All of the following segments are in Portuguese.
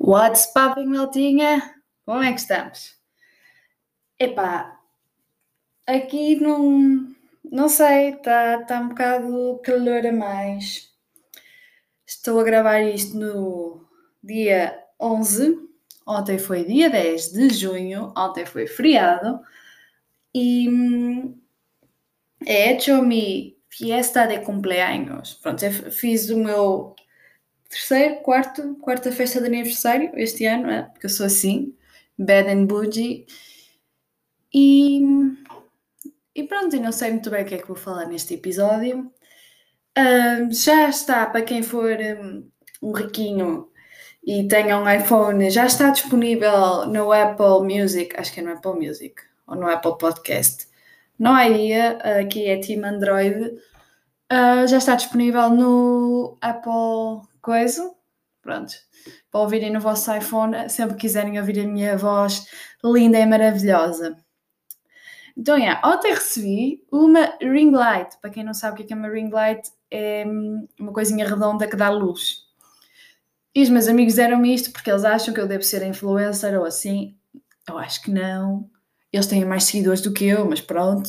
What's popping, maltinha? Como é que estamos? Epá, aqui não, não sei, está tá um bocado calor a mais. Estou a gravar isto no dia 11, ontem foi dia 10 de junho, ontem foi feriado e é hecho mi fiesta de cumpleaños. Pronto, fiz o meu terceiro, quarto, quarta festa de aniversário este ano, é? porque eu sou assim, bad and bougie. E, e pronto, não sei muito bem o que é que vou falar neste episódio. Uh, já está, para quem for um, um riquinho e tenha um iPhone, já está disponível no Apple Music, acho que é no Apple Music, ou no Apple Podcast. Não há dia, aqui é Team Android. Uh, já está disponível no Apple coisa, pronto, para ouvirem no vosso iPhone, sempre quiserem ouvir a minha voz linda e maravilhosa. Então, yeah, ontem recebi uma ring light. Para quem não sabe o que é, é uma ring light, é hum, uma coisinha redonda que dá luz. E os meus amigos deram-me isto porque eles acham que eu devo ser influencer ou assim. Eu acho que não. Eles têm mais seguidores do que eu, mas pronto.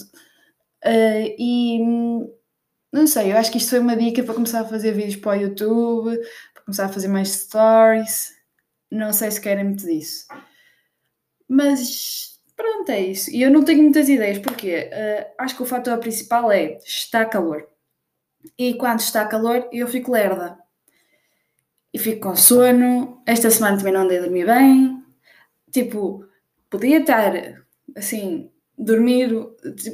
Uh, e hum, não sei, eu acho que isto foi uma dica para começar a fazer vídeos para o YouTube, para começar a fazer mais stories. Não sei se querem muito disso. Mas pronto, é isso. E eu não tenho muitas ideias, porque uh, acho que o fator principal é está calor. E quando está calor, eu fico lerda. E fico com sono. Esta semana também não andei a dormir bem. Tipo, podia estar assim, dormir,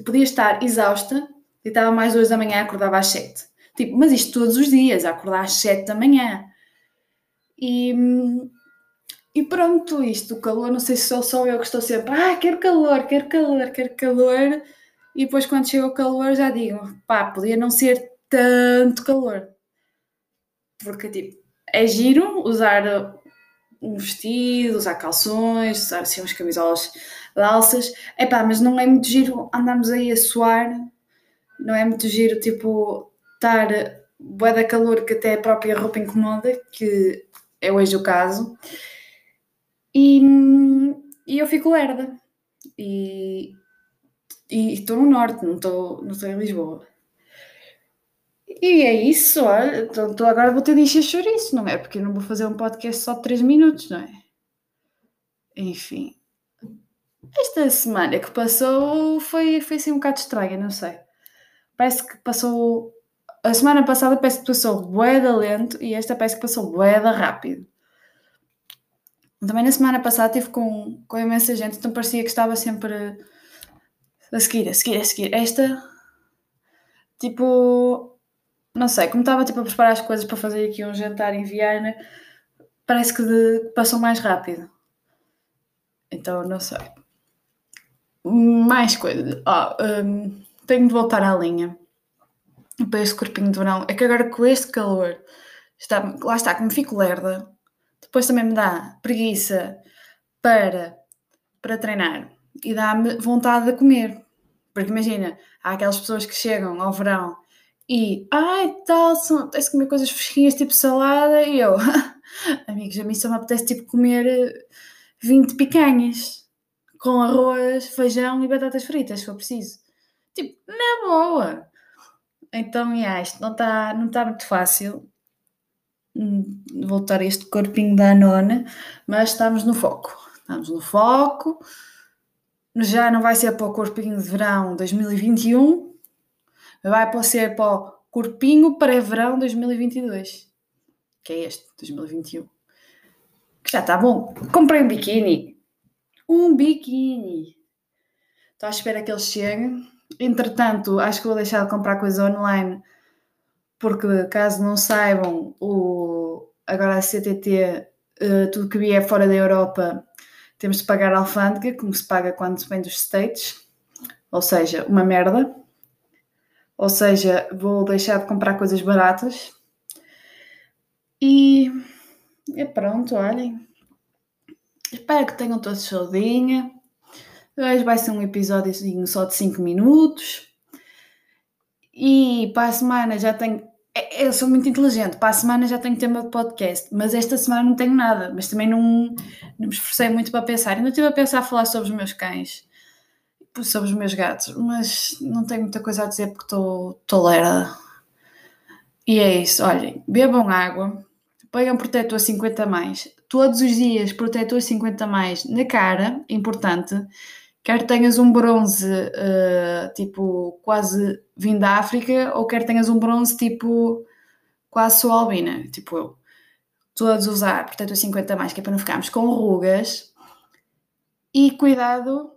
podia estar exausta Deitava mais duas da manhã, acordava às sete. Tipo, mas isto todos os dias, acordar às sete da manhã. E, e pronto, isto, o calor, não sei se sou só eu que estou sempre, ah, quero calor, quero calor, quero calor. E depois quando chega o calor já digo, pá, podia não ser tanto calor. Porque, tipo, é giro usar um vestido, usar calções, usar assim uns camisolas de alças. É pá, mas não é muito giro andarmos aí a suar não é muito giro, tipo, estar bué da calor que até a própria roupa incomoda, que é hoje o caso, e, e eu fico lerda. E estou no norte, não estou não em Lisboa. E é isso, olha, então, então agora vou ter de encher chouriço, não é? Porque eu não vou fazer um podcast só de 3 minutos, não é? Enfim. Esta semana que passou foi, foi assim um bocado estranha, não sei parece que passou. A semana passada parece que passou bué da lento e esta parece que passou bué da rápido. Também na semana passada estive com, com imensa gente, então parecia que estava sempre a seguir, a seguir, a seguir. Esta, tipo, não sei, como estava tipo, a preparar as coisas para fazer aqui um jantar em Viana, parece que de, passou mais rápido. Então, não sei. Mais coisas. Oh, um, tenho de voltar à linha para este corpinho de verão. É que agora com este calor, está, lá está, que me fico lerda, depois também me dá preguiça para, para treinar e dá-me vontade de comer. Porque imagina, há aquelas pessoas que chegam ao verão e, ai, tal, tens de comer coisas fresquinhas tipo salada e eu, amigos, a mim só me apetece tipo comer 20 eh, picanhas com arroz, feijão e batatas fritas, se for preciso. Tipo, na boa. Então, yeah, isto não está não tá muito fácil hum, voltar a este corpinho da nona, mas estamos no foco. Estamos no foco. Já não vai ser para o corpinho de verão 2021, vai ser para o corpinho pré-verão 2022, que é este, 2021. Que já está bom. Comprei um biquíni. Um biquíni. Estou à espera que ele chegue Entretanto, acho que vou deixar de comprar coisas online, porque caso não saibam, o, agora a CTT, uh, eh, tudo que vier fora da Europa, temos de pagar a alfândega, como se paga quando se vem dos States, ou seja, uma merda. Ou seja, vou deixar de comprar coisas baratas. E é pronto, olhem. Espero que tenham todos saudinha. Hoje vai ser um episódio só de 5 minutos. E para a semana já tenho é, eu sou muito inteligente, para a semana já tenho tema de podcast, mas esta semana não tenho nada, mas também não, não me esforcei muito para pensar. Ainda estive a pensar a falar sobre os meus cães, sobre os meus gatos, mas não tenho muita coisa a dizer porque estou tolera. E é isso, olhem, bebam água, pegam protetor 50 mais, todos os dias protetor 50 mais na cara, importante, quer tenhas um bronze uh, tipo quase vindo da África ou quer tenhas um bronze tipo quase sou albina, tipo eu. Todos usar protetor 50 mais, que é para não ficarmos com rugas. E cuidado,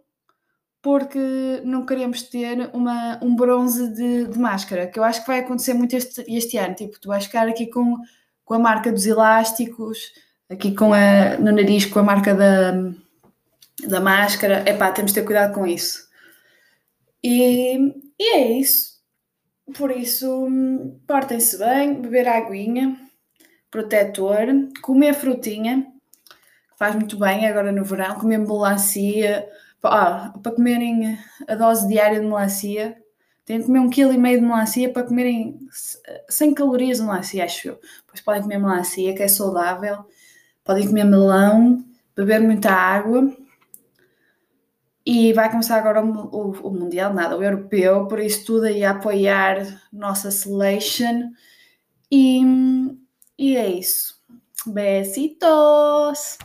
porque não queremos ter uma, um bronze de, de, máscara, que eu acho que vai acontecer muito este, este ano. Tipo, tu vais ficar aqui com, com a marca dos elásticos, aqui com a, no nariz com a marca da, da máscara. Epá, temos de ter cuidado com isso. E, e é isso. Por isso, portem-se bem, beber aguinha, protetor, comer frutinha, que faz muito bem agora no verão, comer melancia. Ah, para comerem a dose diária de melancia, têm que comer um quilo e meio de melancia para comerem 100 calorias de melancia, acho eu. Depois podem comer melancia, que é saudável. Podem comer melão, beber muita água e vai começar agora o, o, o, Mundial, nada, o Europeu, por isso tudo aí a apoiar nossa selection. E, e é isso. Besitos!